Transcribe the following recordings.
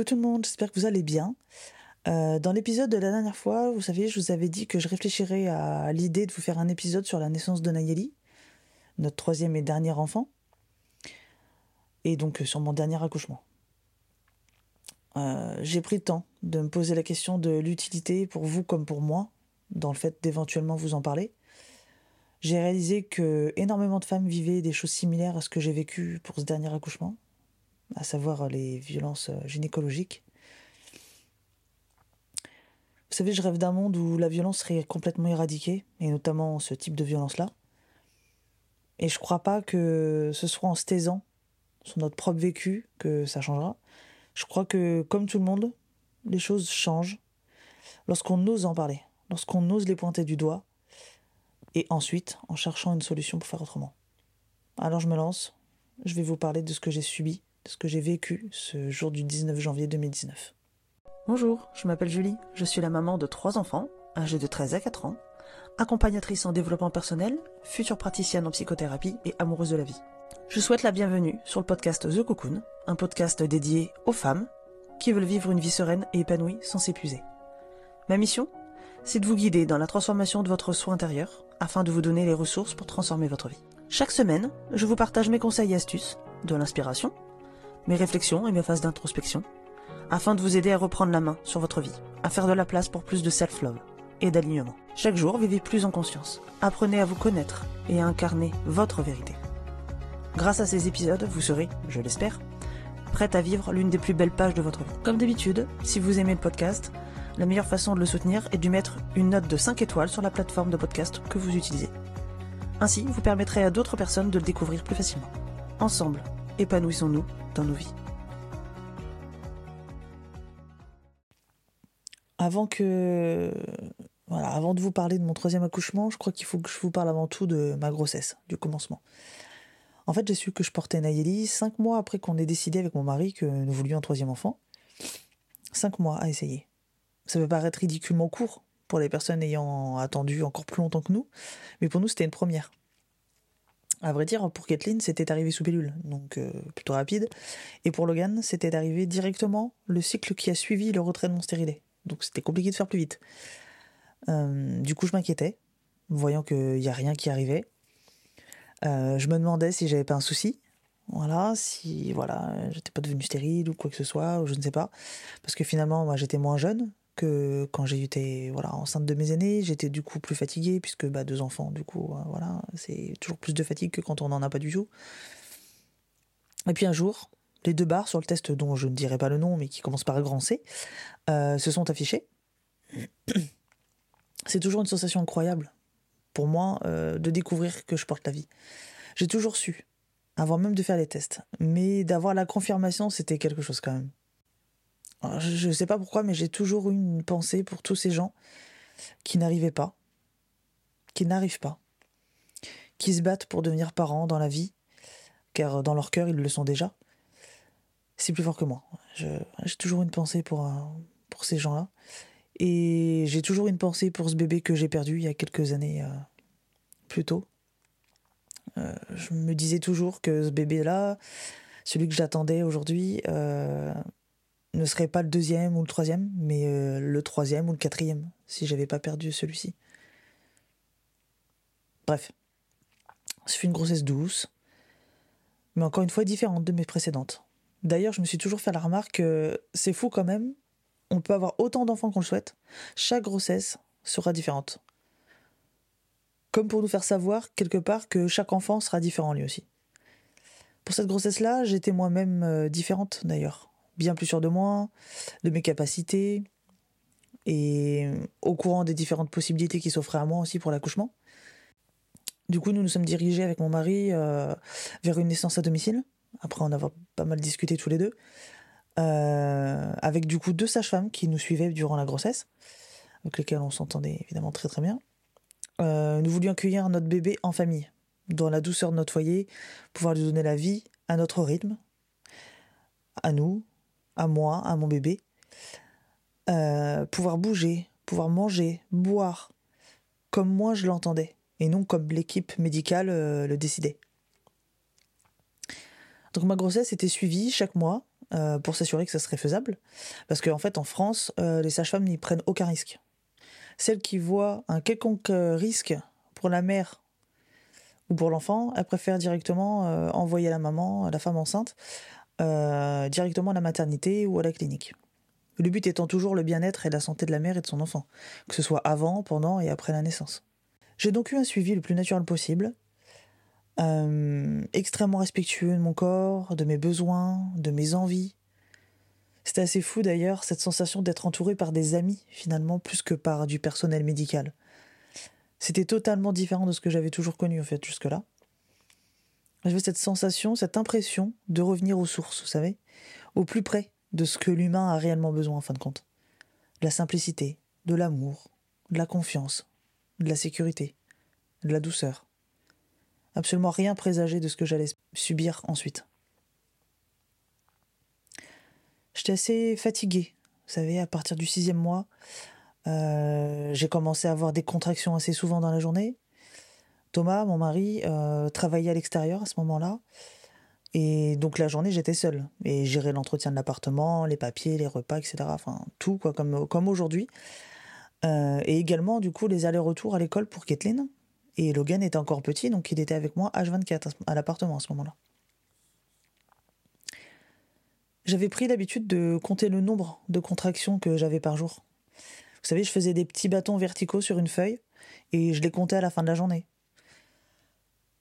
coucou tout le monde, j'espère que vous allez bien. Euh, dans l'épisode de la dernière fois, vous savez, je vous avais dit que je réfléchirais à l'idée de vous faire un épisode sur la naissance de Nayeli, notre troisième et dernier enfant, et donc sur mon dernier accouchement. Euh, j'ai pris le temps de me poser la question de l'utilité pour vous comme pour moi, dans le fait d'éventuellement vous en parler. J'ai réalisé que énormément de femmes vivaient des choses similaires à ce que j'ai vécu pour ce dernier accouchement, à savoir les violences gynécologiques. Vous savez, je rêve d'un monde où la violence serait complètement éradiquée, et notamment ce type de violence-là. Et je crois pas que ce soit en se taisant sur notre propre vécu que ça changera. Je crois que, comme tout le monde, les choses changent lorsqu'on ose en parler, lorsqu'on ose les pointer du doigt, et ensuite en cherchant une solution pour faire autrement. Alors je me lance, je vais vous parler de ce que j'ai subi, de ce que j'ai vécu ce jour du 19 janvier 2019. Bonjour, je m'appelle Julie, je suis la maman de trois enfants, âgés de 13 à 4 ans, accompagnatrice en développement personnel, future praticienne en psychothérapie et amoureuse de la vie. Je souhaite la bienvenue sur le podcast The Cocoon, un podcast dédié aux femmes qui veulent vivre une vie sereine et épanouie sans s'épuiser. Ma mission C'est de vous guider dans la transformation de votre soi intérieur afin de vous donner les ressources pour transformer votre vie. Chaque semaine, je vous partage mes conseils et astuces, de l'inspiration, mes réflexions et mes phases d'introspection, afin de vous aider à reprendre la main sur votre vie, à faire de la place pour plus de self-love et d'alignement. Chaque jour, vivez plus en conscience. Apprenez à vous connaître et à incarner votre vérité. Grâce à ces épisodes, vous serez, je l'espère, prête à vivre l'une des plus belles pages de votre vie. Comme d'habitude, si vous aimez le podcast, la meilleure façon de le soutenir est lui mettre une note de 5 étoiles sur la plateforme de podcast que vous utilisez. Ainsi, vous permettrez à d'autres personnes de le découvrir plus facilement. Ensemble, épanouissons-nous dans nos vies. Avant que voilà, avant de vous parler de mon troisième accouchement, je crois qu'il faut que je vous parle avant tout de ma grossesse, du commencement. En fait, j'ai su que je portais Nayeli cinq mois après qu'on ait décidé avec mon mari que nous voulions un troisième enfant. Cinq mois à essayer. Ça peut paraître ridiculement court pour les personnes ayant attendu encore plus longtemps que nous, mais pour nous, c'était une première. À vrai dire, pour Kathleen, c'était arrivé sous pilule, donc euh, plutôt rapide. Et pour Logan, c'était arrivé directement le cycle qui a suivi le retrait de mon stérilet. Donc c'était compliqué de faire plus vite. Euh, du coup, je m'inquiétais, voyant qu'il n'y a rien qui arrivait. Euh, je me demandais si j'avais pas un souci. Voilà, si voilà, j'étais pas devenue stérile ou quoi que ce soit, ou je ne sais pas. Parce que finalement, moi, j'étais moins jeune quand été voilà, enceinte de mes aînés. J'étais du coup plus fatiguée, puisque bah, deux enfants, du coup, euh, voilà, c'est toujours plus de fatigue que quand on n'en a pas du tout. Et puis un jour, les deux barres sur le test dont je ne dirai pas le nom, mais qui commence par grand C, euh, se sont affichées. C'est toujours une sensation incroyable pour moi euh, de découvrir que je porte la vie. J'ai toujours su, avant même de faire les tests, mais d'avoir la confirmation, c'était quelque chose quand même. Je ne sais pas pourquoi, mais j'ai toujours eu une pensée pour tous ces gens qui n'arrivaient pas, qui n'arrivent pas, qui se battent pour devenir parents dans la vie, car dans leur cœur, ils le sont déjà. C'est plus fort que moi. J'ai toujours une pensée pour, pour ces gens-là. Et j'ai toujours une pensée pour ce bébé que j'ai perdu il y a quelques années euh, plus tôt. Euh, je me disais toujours que ce bébé-là, celui que j'attendais aujourd'hui, euh, ne serait pas le deuxième ou le troisième, mais le troisième ou le quatrième, si j'avais pas perdu celui-ci. Bref, ce fut une grossesse douce, mais encore une fois différente de mes précédentes. D'ailleurs, je me suis toujours fait la remarque que c'est fou quand même on peut avoir autant d'enfants qu'on le souhaite. Chaque grossesse sera différente. Comme pour nous faire savoir, quelque part, que chaque enfant sera différent lui aussi. Pour cette grossesse-là, j'étais moi-même euh, différente d'ailleurs. Bien plus sûre de moi, de mes capacités, et au courant des différentes possibilités qui s'offraient à moi aussi pour l'accouchement. Du coup, nous nous sommes dirigés avec mon mari euh, vers une naissance à domicile, après en avoir pas mal discuté tous les deux. Euh, avec du coup deux sages-femmes qui nous suivaient durant la grossesse, avec lesquelles on s'entendait évidemment très très bien. Euh, nous voulions accueillir notre bébé en famille, dans la douceur de notre foyer, pouvoir lui donner la vie à notre rythme, à nous, à moi, à mon bébé, euh, pouvoir bouger, pouvoir manger, boire, comme moi je l'entendais, et non comme l'équipe médicale le décidait. Donc ma grossesse était suivie chaque mois pour s'assurer que ça serait faisable. Parce qu'en fait, en France, les sages-femmes n'y prennent aucun risque. Celles qui voient un quelconque risque pour la mère ou pour l'enfant, elles préfèrent directement envoyer la maman, la femme enceinte, directement à la maternité ou à la clinique. Le but étant toujours le bien-être et la santé de la mère et de son enfant, que ce soit avant, pendant et après la naissance. J'ai donc eu un suivi le plus naturel possible, euh, extrêmement respectueux de mon corps, de mes besoins, de mes envies. C'était assez fou d'ailleurs, cette sensation d'être entouré par des amis, finalement, plus que par du personnel médical. C'était totalement différent de ce que j'avais toujours connu, en fait, jusque-là. J'avais cette sensation, cette impression de revenir aux sources, vous savez, au plus près de ce que l'humain a réellement besoin en fin de compte. De la simplicité, de l'amour, de la confiance, de la sécurité, de la douceur. Absolument rien présagé de ce que j'allais subir ensuite. J'étais assez fatiguée, vous savez, à partir du sixième mois. Euh, j'ai commencé à avoir des contractions assez souvent dans la journée. Thomas, mon mari, euh, travaillait à l'extérieur à ce moment-là. Et donc la journée, j'étais seule. Et gérer l'entretien de l'appartement, les papiers, les repas, etc. Enfin, tout, quoi, comme, aujourd'hui. Euh, et également, du coup, les allers-retours à l'école pour Kathleen. Et Logan était encore petit, donc il était avec moi H24 à l'appartement à ce moment-là. J'avais pris l'habitude de compter le nombre de contractions que j'avais par jour. Vous savez, je faisais des petits bâtons verticaux sur une feuille et je les comptais à la fin de la journée.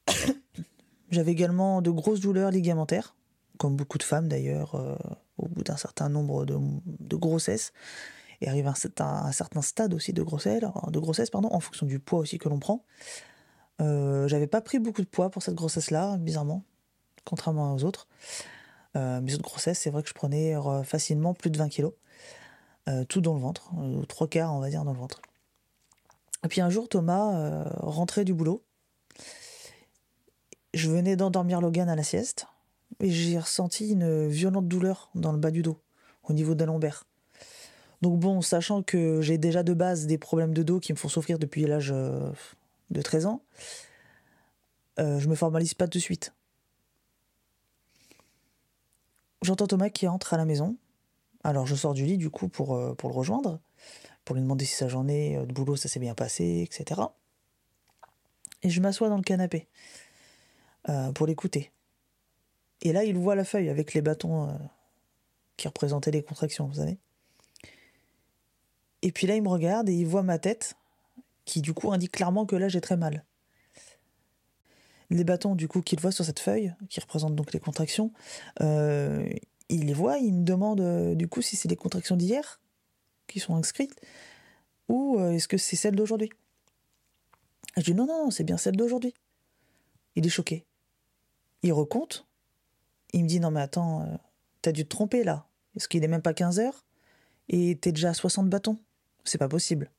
J'avais également de grosses douleurs ligamentaires, comme beaucoup de femmes d'ailleurs, euh, au bout d'un certain nombre de, grossesses, et arrive à un, certain, stade aussi de grossesse, de grossesse pardon, en fonction du poids aussi que l'on prend. Euh, j'avais pas pris beaucoup de poids pour cette grossesse-là, bizarrement, contrairement aux autres. Euh, mes autres grossesses, c'est vrai que je prenais facilement plus de 20 kilos, tout dans le ventre, trois quarts on va dire dans le ventre. Et puis un jour, Thomas rentrait du boulot je venais d'endormir Logan à la sieste et j'ai ressenti une violente douleur dans le bas du dos, au niveau de lombaire. Donc bon, sachant que j'ai déjà de base des problèmes de dos qui me font souffrir depuis l'âge euh, de 13 ans, euh, je me formalise pas de suite. J'entends Thomas qui entre à la maison. Alors je sors du lit du coup pour, euh, pour le rejoindre, pour lui demander si sa journée de boulot ça s'est bien passé, etc. Et je m'assois dans le canapé. Euh, pour l'écouter. Et là, il voit la feuille avec les bâtons euh, qui représentaient les contractions, vous savez. Et puis là, il me regarde et il voit ma tête, qui du coup indique clairement que là, j'ai très mal. Les bâtons, du coup, qu'il voit sur cette feuille, qui représentent donc les contractions, euh, il les voit, il me demande du coup si c'est les contractions d'hier qui sont inscrites, ou est-ce que c'est celles d'aujourd'hui? Je dis non, non, non, c'est bien celle d'aujourd'hui. Il est choqué. Il recompte. Il me dit Non, mais attends, euh, t'as dû te tromper là. Est-ce qu'il est même pas 15 heures Et t'es déjà à 60 bâtons C'est pas possible.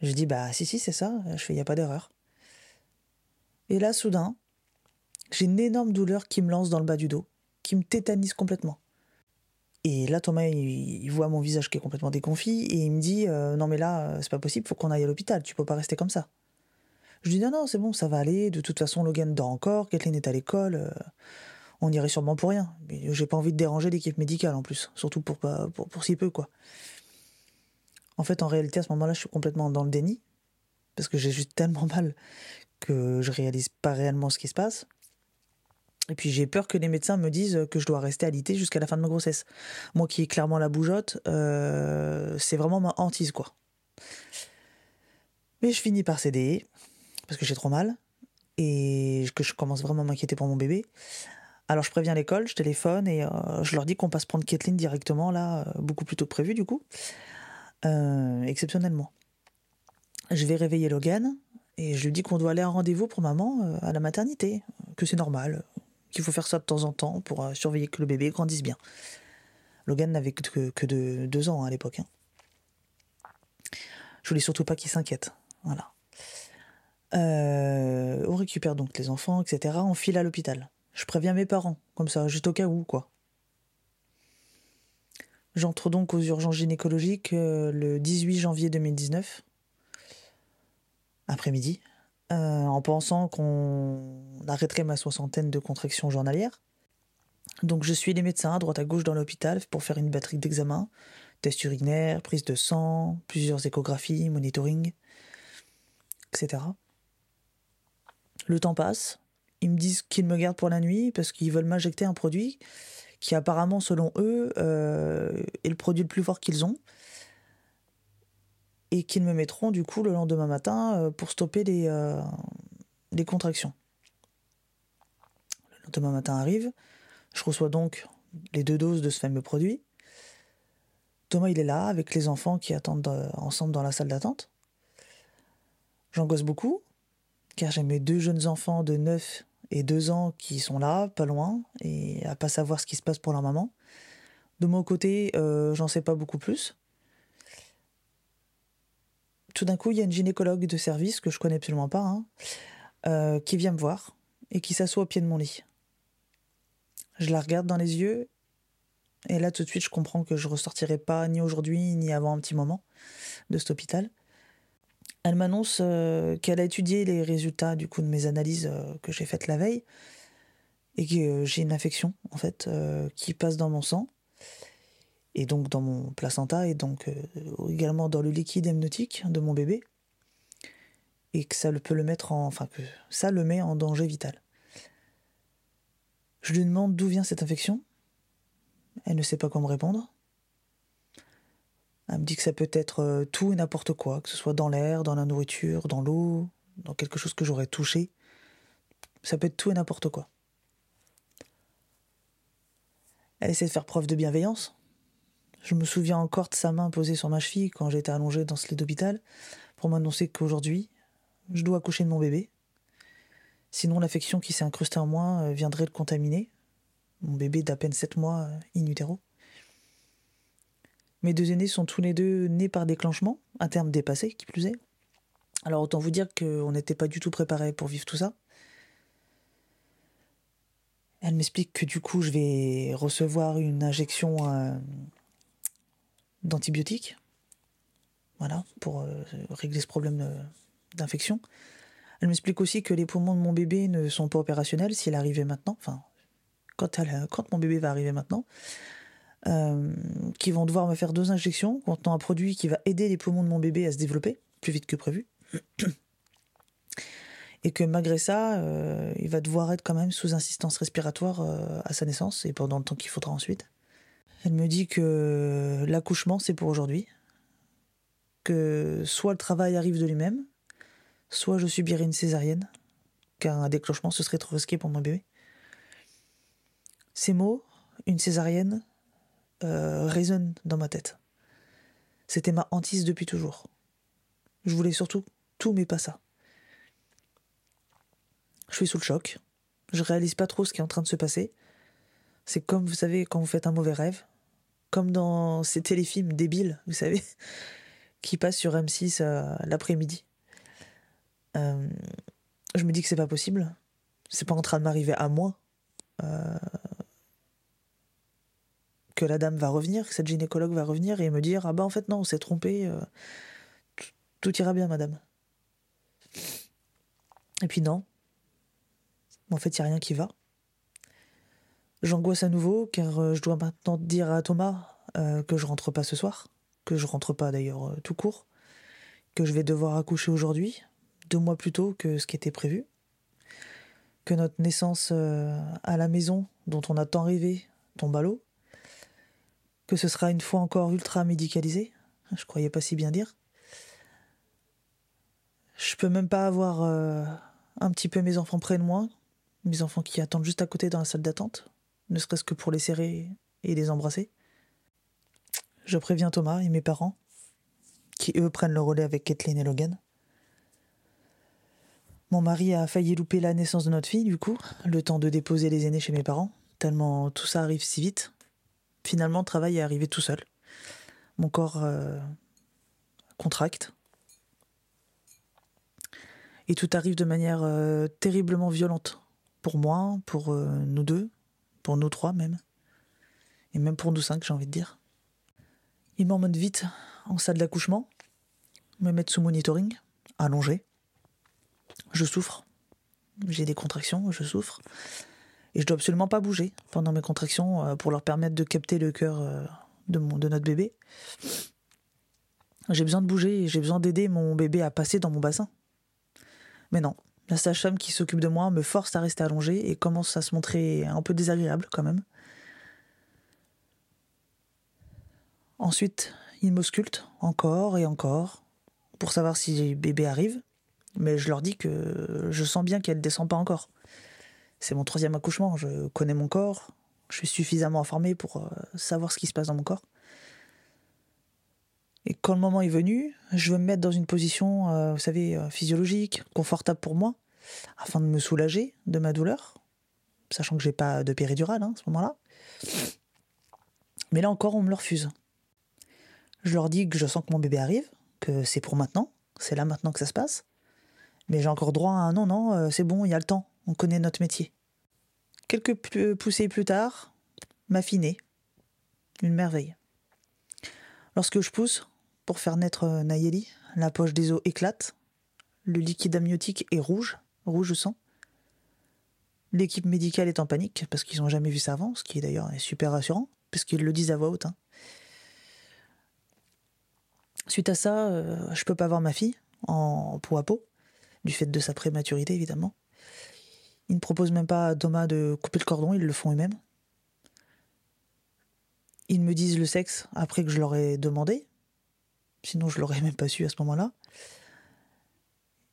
Je dis Bah, si, si, c'est ça. Je fais Y a pas d'erreur. Et là, soudain, j'ai une énorme douleur qui me lance dans le bas du dos, qui me tétanise complètement. Et là, Thomas, il, voit mon visage qui est complètement déconfit et il me dit euh, Non, mais là, euh, c'est pas possible, faut qu'on aille à l'hôpital, tu peux pas rester comme ça. Je dis non, non, c'est bon, ça va aller. De toute façon, Logan dort encore, Kathleen est à l'école. Euh, on irait sûrement pour rien. J'ai pas envie de déranger l'équipe médicale en plus, surtout pour, pour, pour si peu, quoi. En fait, en réalité, à ce moment-là, je suis complètement dans le déni, parce que j'ai juste tellement mal que je réalise pas réellement ce qui se passe. Et puis j'ai peur que les médecins me disent que je dois rester alité jusqu'à la fin de ma grossesse. Moi qui ai clairement la bougeotte, euh, c'est vraiment ma hantise, quoi. Mais je finis par céder parce que j'ai trop mal et que je commence vraiment à m'inquiéter pour mon bébé. Alors je préviens l'école, je téléphone et euh, je leur dis qu'on passe prendre Kathleen directement là, euh, beaucoup plus tôt que prévu du coup, euh, exceptionnellement. Je vais réveiller Logan et je lui dis qu'on doit aller à un rendez-vous pour maman à la maternité, que c'est normal, qu'il faut faire ça de temps en temps pour surveiller que le bébé grandisse bien. Logan n'avait que, que de deux ans hein, à l'époque. Hein. Je voulais surtout pas qu'il s'inquiète. Voilà. Euh, on récupère donc les enfants, etc. On file à l'hôpital. Je préviens mes parents, comme ça, juste au cas où, quoi. J'entre donc aux urgences gynécologiques euh, le 18 janvier 2019, après-midi, euh, en pensant qu'on arrêterait ma soixantaine de contractions journalières. Donc je suis les médecins à droite à gauche dans l'hôpital pour faire une batterie d'examens, tests urinaires, prise de sang, plusieurs échographies, monitoring, etc. Le temps passe, ils me disent qu'ils me gardent pour la nuit parce qu'ils veulent m'injecter un produit qui apparemment, selon eux, euh, est le produit le plus fort qu'ils ont. Et qu'ils me mettront du coup le lendemain matin euh, pour stopper les, euh, les contractions. Le lendemain matin arrive, je reçois donc les deux doses de ce fameux produit. Thomas, il est là avec les enfants qui attendent ensemble dans la salle d'attente. J'angoisse beaucoup, car j'ai mes deux jeunes enfants de 9 et deux ans qui sont là, pas loin, et à pas savoir ce qui se passe pour leur maman. De mon côté, euh, j'en sais pas beaucoup plus. Tout d'un coup, il y a une gynécologue de service que je connais absolument pas, hein, euh, qui vient me voir et qui s'assoit au pied de mon lit. Je la regarde dans les yeux, et là tout de suite, je comprends que je ressortirai pas ni aujourd'hui ni avant un petit moment de cet hôpital. Elle m'annonce euh, qu'elle a étudié les résultats du coup de mes analyses euh, que j'ai faites la veille et que euh, j'ai une infection en fait qui passe dans mon sang et donc dans mon placenta et donc également dans le liquide amniotique de mon bébé et que ça peut le mettre en enfin que ça le met en danger vital. Je lui demande d'où vient cette infection. Elle ne sait pas quoi me répondre. Elle me dit que ça peut être euh, tout et n'importe quoi, que ce soit dans l'air, dans la nourriture, dans l'eau, dans quelque chose que j'aurais touché. Ça peut être tout et n'importe quoi. Elle essaie de faire preuve de bienveillance. Je me souviens encore de sa main posée sur ma cheville quand j'étais allongée dans ce lit d'hôpital pour m'annoncer qu'aujourd'hui, je dois accoucher de mon bébé. Sinon, l'affection qui s'est incrustée en moi euh, viendrait le contaminer. Mon bébé d'à peine 7 mois euh, in utero. Mes deux aînés sont tous les deux nés par déclenchement, un terme dépassé, qui plus est. Alors autant vous dire qu'on n'était pas du tout préparés pour vivre tout ça. Elle m'explique que du coup je vais recevoir une injection euh, d'antibiotiques. Voilà, pour euh, régler ce problème d'infection. Elle m'explique aussi que les poumons de mon bébé ne sont pas opérationnels s'il arrivait maintenant. Enfin, quand, mon bébé va arriver maintenant. Euh, qui vont devoir me faire deux injections contenant un produit qui va aider les poumons de mon bébé à se développer plus vite que prévu. Et que malgré ça, euh, il va devoir être quand même sous assistance respiratoire euh, à sa naissance et pendant le temps qu'il faudra ensuite. Elle me dit que l'accouchement, c'est pour aujourd'hui. Que soit le travail arrive de lui-même, soit je subirai une césarienne, car un déclenchement, ce serait trop risqué pour mon bébé. Ces mots, une césarienne, euh, résonne dans ma tête. C'était ma hantise depuis toujours. Je voulais surtout tout, mais pas ça. Je suis sous le choc. Je réalise pas trop ce qui est en train de se passer. C'est comme, vous savez, quand vous faites un mauvais rêve. Comme dans ces téléfilms débiles, vous savez, qui passent sur M6 euh, l'après-midi. Euh, je me dis que c'est pas possible. C'est pas en train de m'arriver à moi la dame va revenir, que cette gynécologue va revenir et me dire Ah bah en fait non, on s'est trompé, euh, tout ira bien, madame. Et puis non. En fait, il n'y a rien qui va. J'angoisse à nouveau car euh, je dois maintenant dire à Thomas euh, que je rentre pas ce soir, que je rentre pas d'ailleurs tout court, que je vais devoir accoucher aujourd'hui, deux mois plus tôt que ce qui était prévu, que notre naissance à la maison, dont on a tant rêvé, tombe à l'eau, ce sera une fois encore ultra médicalisé. Je croyais pas si bien dire. Je peux même pas avoir euh, un petit peu mes enfants près de moi, mes enfants qui attendent juste à côté dans la salle d'attente, ne serait-ce que pour les serrer et les embrasser. Je préviens Thomas et mes parents, qui eux prennent le relais avec Kathleen et Logan. Mon mari a failli louper la naissance de notre fille, du coup, le temps de déposer les aînés chez mes parents, tellement tout ça arrive si vite finalement, le travail est arrivé tout seul. Mon corps euh, contracte. Et tout arrive de manière euh, terriblement violente. Pour moi, pour euh, nous deux, pour nous trois même. Et même pour nous cinq, j'ai envie de dire. Il m'emmène vite en salle d'accouchement, me mettre sous monitoring, allongé. Je souffre. J'ai des contractions, je souffre. Et je dois absolument pas bouger pendant mes contractions euh, pour leur permettre de capter le cœur euh, de, mon, notre bébé. J'ai besoin de bouger et j'ai besoin d'aider mon bébé à passer dans mon bassin. Mais non, la sage-femme qui s'occupe de moi me force à rester allongée et commence à se montrer un peu désagréable quand même. Ensuite, il m'ausculte encore et encore pour savoir si bébé arrive, mais je leur dis que je sens bien qu'elle ne descend pas encore. C'est mon troisième accouchement, je connais mon corps, je suis suffisamment informé pour euh, savoir ce qui se passe dans mon corps. Et quand le moment est venu, je veux me mettre dans une position, euh, vous savez, euh, physiologique, confortable pour moi, afin de me soulager de ma douleur, sachant que j'ai pas de péridurale hein, à ce moment-là. Mais là encore, on me le refuse. Je leur dis que je sens que mon bébé arrive, que c'est pour maintenant, c'est là maintenant que ça se passe. Mais j'ai encore droit à un non, non, c'est bon, il y a le temps on connaît notre métier. Quelques poussées plus tard, ma fille Une merveille. Lorsque je pousse, pour faire naître euh, Nayeli, la poche des os éclate, le liquide amniotique est rouge, rouge sang. L'équipe médicale est en panique parce qu'ils n'ont jamais vu ça avant, ce qui est d'ailleurs super rassurant, puisqu'ils le disent à voix haute. Hein. Suite à ça, euh, je peux pas voir ma fille en peau à peau, du fait de sa prématurité évidemment. Ils ne proposent même pas à Thomas de couper le cordon, ils le font eux-mêmes. Ils me disent le sexe après que je leur ai demandé. Sinon, je l'aurais même pas su à ce moment-là.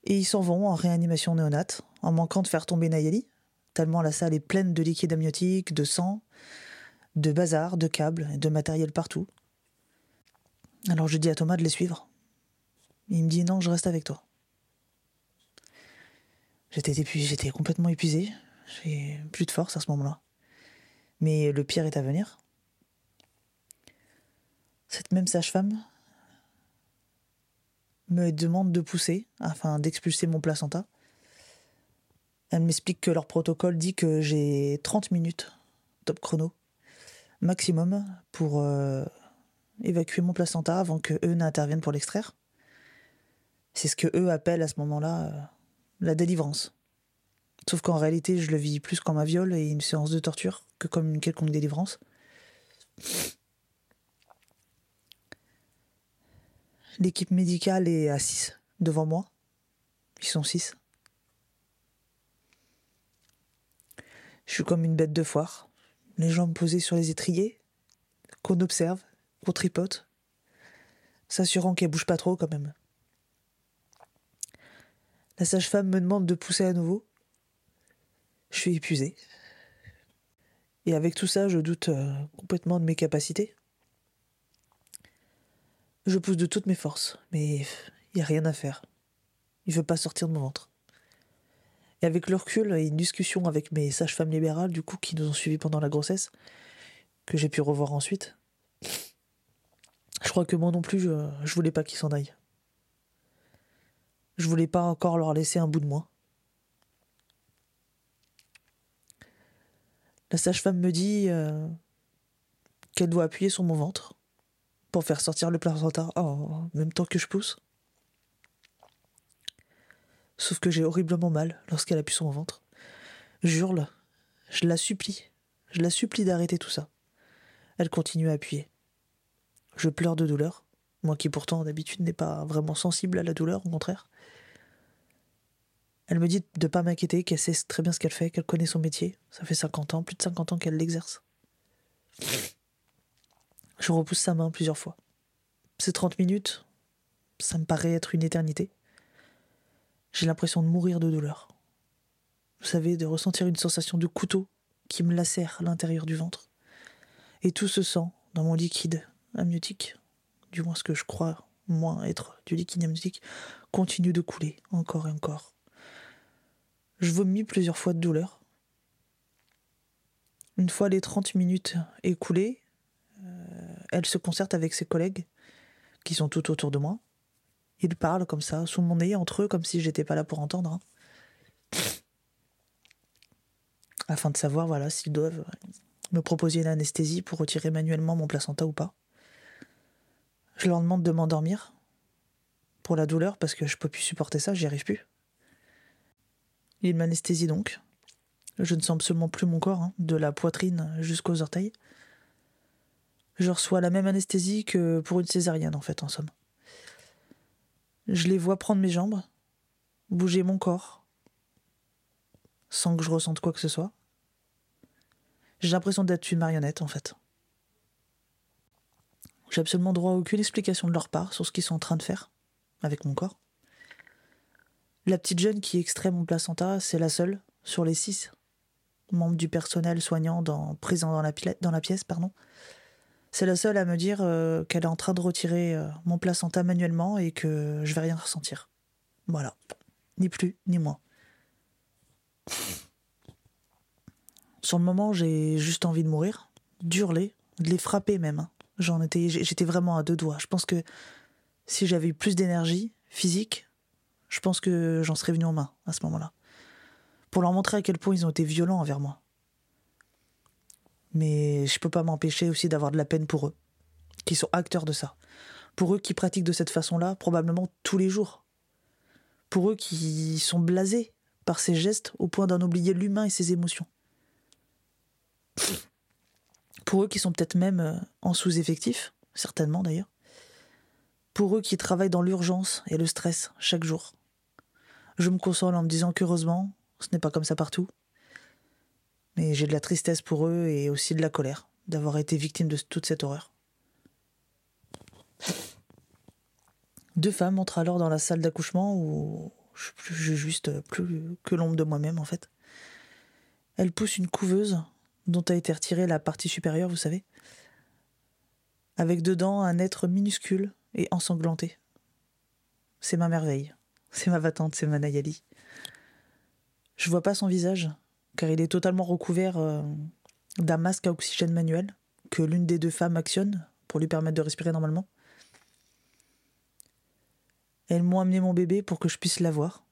Et ils s'en vont en réanimation néonate, en manquant de faire tomber Nayeli, tellement la salle est pleine de liquide amniotique, de sang, de bazar, de câbles, de matériel partout. Alors je dis à Thomas de les suivre. Il me dit non, je reste avec toi. J'étais complètement épuisé. J'ai plus de force à ce moment-là. Mais le pire est à venir. Cette même sage-femme me demande de pousser afin d'expulser mon placenta. Elle m'explique que leur protocole dit que j'ai 30 minutes, top chrono, maximum, pour euh, évacuer mon placenta avant que eux n'interviennent pour l'extraire. C'est ce que eux appellent à ce moment-là euh, la délivrance. Sauf qu'en réalité, je le vis plus comme un viol et une séance de torture que comme une quelconque délivrance. L'équipe médicale est à 6 devant moi. Ils sont 6. Je suis comme une bête de foire, les jambes posées sur les étriers, qu'on observe, qu'on tripote, s'assurant qu'elle bouge pas trop quand même. La sage-femme me demande de pousser à nouveau. Je suis épuisé. Et avec tout ça, je doute euh, complètement de mes capacités. Je pousse de toutes mes forces, mais il n'y a rien à faire. Il ne veut pas sortir de mon ventre. Et avec le recul et une discussion avec mes sages-femmes libérales, du coup, qui nous ont suivis pendant la grossesse, que j'ai pu revoir ensuite, je crois que moi non plus, je, je voulais pas qu'ils s'en aillent. Je voulais pas encore leur laisser un bout de moi. La sage-femme me dit euh, qu'elle doit appuyer sur mon ventre pour faire sortir le placenta en même temps que je pousse. Sauf que j'ai horriblement mal lorsqu'elle appuie sur mon ventre. J'hurle, je la supplie, je la supplie d'arrêter tout ça. Elle continue à appuyer. Je pleure de douleur, moi qui pourtant d'habitude n'est pas vraiment sensible à la douleur, au contraire. Elle me dit de pas m'inquiéter, qu'elle sait très bien ce qu'elle fait, qu'elle connaît son métier. Ça fait 50 ans, plus de 50 ans qu'elle l'exerce. Je repousse sa main plusieurs fois. Ces 30 minutes, ça me paraît être une éternité. J'ai l'impression de mourir de douleur. Vous savez, de ressentir une sensation de couteau qui me lacère l'intérieur du ventre. Et tout ce sang dans mon liquide amniotique, du moins ce que je crois moins être du liquide amniotique, continue de couler encore et encore. Je vomis plusieurs fois de douleur. Une fois les 30 minutes écoulées, euh, elle se concerte avec ses collègues qui sont tout autour de moi. Ils parlent comme ça, sous mon nez, entre eux, comme si j'étais pas là pour entendre. Hein. Afin de savoir, voilà, s'ils doivent me proposer une anesthésie pour retirer manuellement mon placenta ou pas. Je leur demande de m'endormir pour la douleur parce que je peux plus supporter ça, j'y arrive plus. Il m'anesthésie donc. Je ne sens absolument plus mon corps, hein, de la poitrine jusqu'aux orteils. Je reçois la même anesthésie que pour une césarienne, en fait, en somme. Je les vois prendre mes jambes, bouger mon corps, sans que je ressente quoi que ce soit. J'ai l'impression d'être une marionnette, en fait. J'ai absolument droit à aucune explication de leur part sur ce qu'ils sont en train de faire avec mon corps. La petite jeune qui extrait mon placenta, c'est la seule sur les six membres du personnel soignant dans, présent dans la, dans la pièce. pardon. C'est la seule à me dire euh, qu'elle est en train de retirer euh, mon placenta manuellement et que je vais rien ressentir. Voilà. Ni plus, ni moins. Sur le moment, j'ai juste envie de mourir, d'hurler, de les frapper même. Hein. J'en étais, j'étais vraiment à deux doigts. Je pense que si j'avais eu plus d'énergie physique, je pense que j'en serais venu en main à ce moment-là. Pour leur montrer à quel point ils ont été violents envers moi. Mais je peux pas m'empêcher aussi d'avoir de la peine pour eux, qui sont acteurs de ça. Pour eux qui pratiquent de cette façon-là, probablement tous les jours. Pour eux qui sont blasés par ces gestes au point d'en oublier l'humain et ses émotions pour eux qui sont peut-être même euh, en sous-effectif, certainement d'ailleurs, pour eux qui travaillent dans l'urgence et le stress chaque jour. Je me console en me disant qu'heureusement, ce n'est pas comme ça partout. Mais j'ai de la tristesse pour eux et aussi de la colère d'avoir été victime de toute cette horreur. Deux femmes entrent alors dans la salle d'accouchement où je suis juste plus que l'ombre de moi-même en fait. Elles poussent une couveuse dont a été retirée la partie supérieure, vous savez, avec dedans un être minuscule et ensanglanté. C'est ma merveille, c'est ma vatante, c'est ma Nayali. Je vois pas son visage, car il est totalement recouvert euh, d'un masque à oxygène manuel que l'une des deux femmes actionne pour lui permettre de respirer normalement. Elles m'ont amené mon bébé pour que je puisse l'avoir.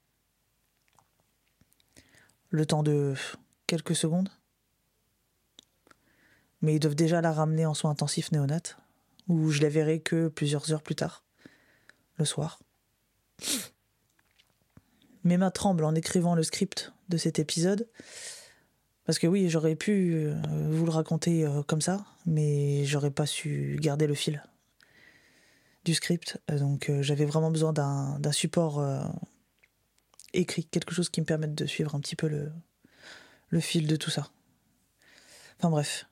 Le temps de quelques secondes mais ils doivent déjà la ramener en soins intensifs néonat, où je la verrai que plusieurs heures plus tard, le soir. Mes mains tremblent en écrivant le script de cet épisode, parce que oui, j'aurais pu euh, vous le raconter euh, comme ça, mais j'aurais pas su garder le fil du script, donc euh, j'avais vraiment besoin d'un support écrit, quelque chose qui me permette de suivre un petit peu le, le fil de tout ça. Enfin bref,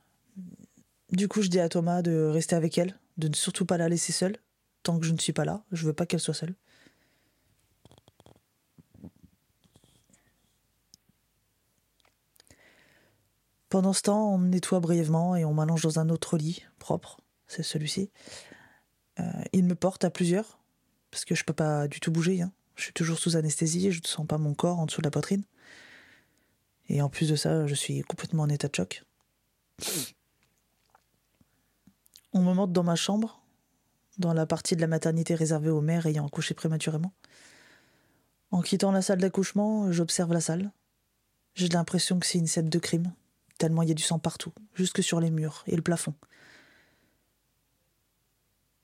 du coup, je dis à Thomas de rester avec elle, de ne surtout pas la laisser seule, tant que je ne suis pas là. Je veux pas qu'elle soit seule. Pendant ce temps, on me nettoie brièvement et on m'allonge dans un autre lit propre, c'est celui-ci. Euh, il me porte à plusieurs, parce que je peux pas du tout bouger. Hein. Je suis toujours sous anesthésie, je ne sens pas mon corps en dessous de la poitrine. Et en plus de ça, je suis complètement en état de choc. On me monte dans ma chambre, dans la partie de la maternité réservée aux mères ayant accouché prématurément. En quittant la salle d'accouchement, j'observe la salle. J'ai l'impression que c'est une scène de crime, tellement il y a du sang partout, jusque sur les murs et le plafond.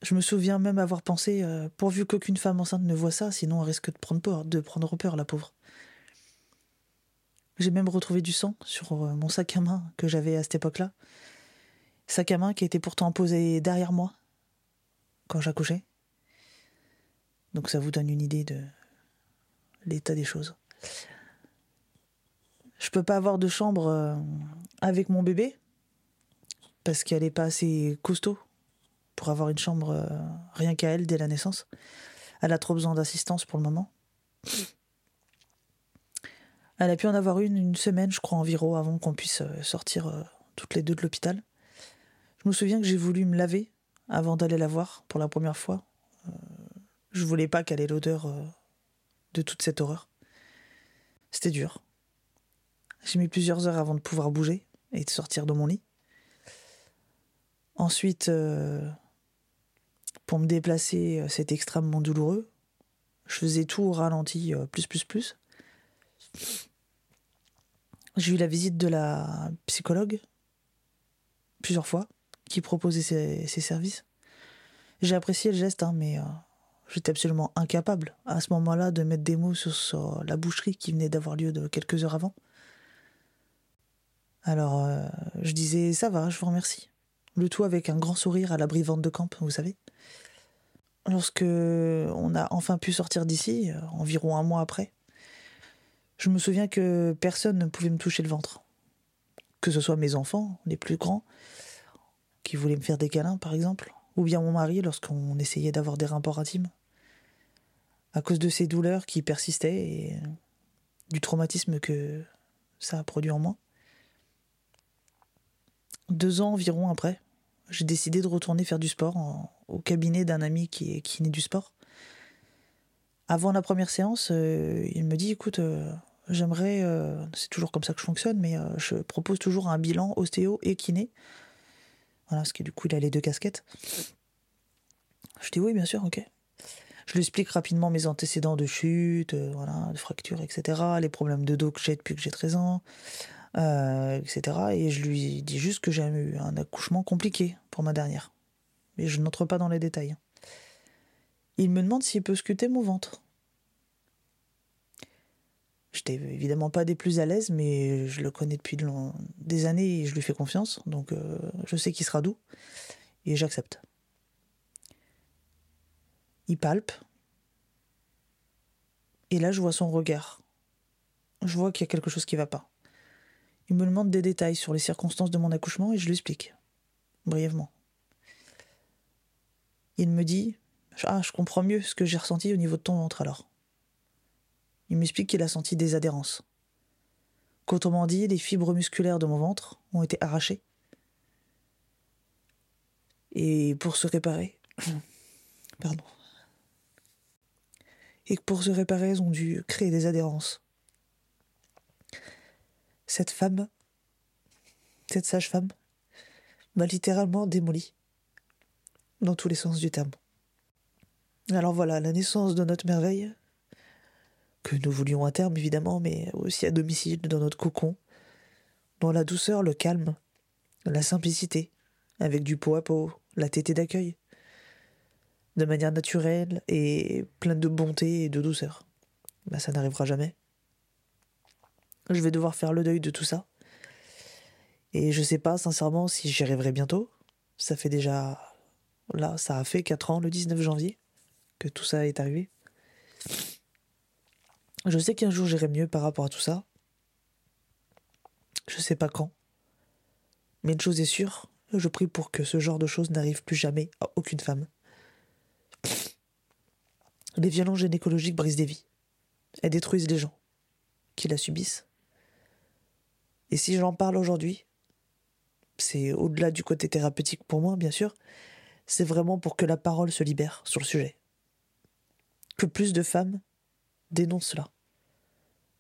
Je me souviens même avoir pensé, euh, pourvu qu'aucune femme enceinte ne voit ça, sinon elle risque de prendre peur, de prendre peur, la pauvre. J'ai même retrouvé du sang sur euh, mon sac à main que j'avais à cette époque-là, sac à main qui était pourtant posé derrière moi quand j'accouchais. Donc ça vous donne une idée de l'état des choses. Je peux pas avoir de chambre euh, avec mon bébé parce qu'elle est pas assez costaud pour avoir une chambre euh, rien qu'à elle dès la naissance. Elle a trop besoin d'assistance pour le moment. Elle a pu en avoir une une semaine, je crois, environ, avant qu'on puisse euh, sortir toutes les deux de l'hôpital. Je me souviens que j'ai voulu me laver avant d'aller la voir pour la première fois. Je voulais pas qu'elle ait l'odeur de toute cette horreur. C'était dur. J'ai mis plusieurs heures avant de pouvoir bouger et de sortir de mon lit. Ensuite, euh, pour me déplacer, c'était extrêmement douloureux. Je faisais tout au ralenti, plus, plus, plus. J'ai eu la visite de la psychologue plusieurs fois qui proposait ces, services. J'ai apprécié le geste, hein, mais euh, j'étais absolument incapable à ce moment-là de mettre des mots sur, la boucherie qui venait d'avoir lieu de quelques heures avant. Alors, euh, je disais ça va, je vous remercie. Le tout avec un grand sourire à l'abri vente de camp, vous savez. Lorsque on a enfin pu sortir d'ici, euh, environ un mois après, je me souviens que personne ne pouvait me toucher le ventre. Que ce soit mes enfants, les plus grands, qui voulaient me faire des câlins par exemple, ou bien mon mari lorsqu'on essayait d'avoir des rapports intimes. À cause de ces douleurs qui persistaient et du traumatisme que ça a produit en moi. Deux ans environ après, j'ai décidé de retourner faire du sport au cabinet d'un ami qui est kiné du sport. Avant la première séance, euh, il me dit écoute, euh, j'aimerais, euh, c'est toujours comme ça que je fonctionne, mais je propose toujours un bilan ostéo et kiné. Voilà, parce que du coup, il a les deux casquettes. Je dis oui, bien sûr, ok. Je lui explique rapidement mes antécédents de chute, voilà, de fractures, etc., les problèmes de dos que j'ai depuis que j'ai 13 ans, euh, etc. Et je lui dis juste que j'ai eu un accouchement compliqué pour ma dernière. Mais je n'entre pas dans les détails. Il me demande s'il peut sculpter mon ventre. J'étais évidemment pas des plus à l'aise, mais je le connais depuis des années et je lui fais confiance, donc euh, je sais qu'il sera doux et j'accepte. Il palpe, et là je vois son regard. Je vois qu'il y a quelque chose qui va pas. Il me demande des détails sur les circonstances de mon accouchement et je lui explique, brièvement. Il me dit Ah, je comprends mieux ce que j'ai ressenti au niveau de ton ventre alors. Il m'explique qu'il a senti des adhérences. Qu'autrement dit, les fibres musculaires de mon ventre ont été arrachées. Et pour se réparer. Pardon. Et que pour se réparer, elles ont dû créer des adhérences cette femme, cette sage-femme, m'a littéralement démoli, dans tous les sens du terme. Alors voilà, la naissance de notre merveille, que nous voulions à terme évidemment, mais aussi à domicile, dans notre cocon, dans la douceur, le calme, la simplicité, avec du pot à pot, la tétée d'accueil, de manière naturelle et pleine de bonté et de douceur. Bah, ça n'arrivera jamais. Je vais devoir faire le deuil de tout ça. Et je sais pas sincèrement si j'y arriverai bientôt. Ça fait déjà. Là, ça a fait 4 ans le 19 janvier que tout ça est arrivé. Je sais qu'un jour j'irai mieux par rapport à tout ça. Je sais pas quand. Mais une chose est sûre, je prie pour que ce genre de choses n'arrive plus jamais à aucune femme. Les violences gynécologiques brisent des vies. Elles détruisent les gens qui la subissent. Et si j'en parle aujourd'hui, c'est au-delà du côté thérapeutique pour moi, bien sûr, c'est vraiment pour que la parole se libère sur le sujet. Que plus de femmes dénoncent cela.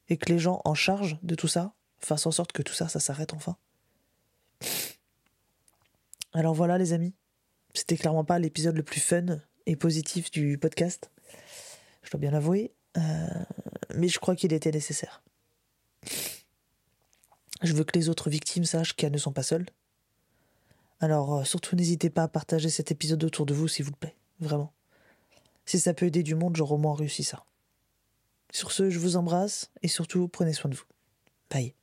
Et que les gens en charge de tout ça fassent en sorte que tout ça, ça s'arrête enfin. Alors voilà les amis, c'était clairement pas l'épisode le plus fun et positif du podcast, je dois bien l'avouer, euh, mais je crois qu'il était nécessaire. Je veux que les autres victimes sachent qu'elles ne sont pas seules. Alors euh, surtout n'hésitez pas à partager cet épisode autour de vous, s'il vous plaît. Vraiment. Si ça peut aider du monde, j'aurai au moins réussi ça. Sur ce, je vous embrasse et surtout prenez soin de vous. Bye.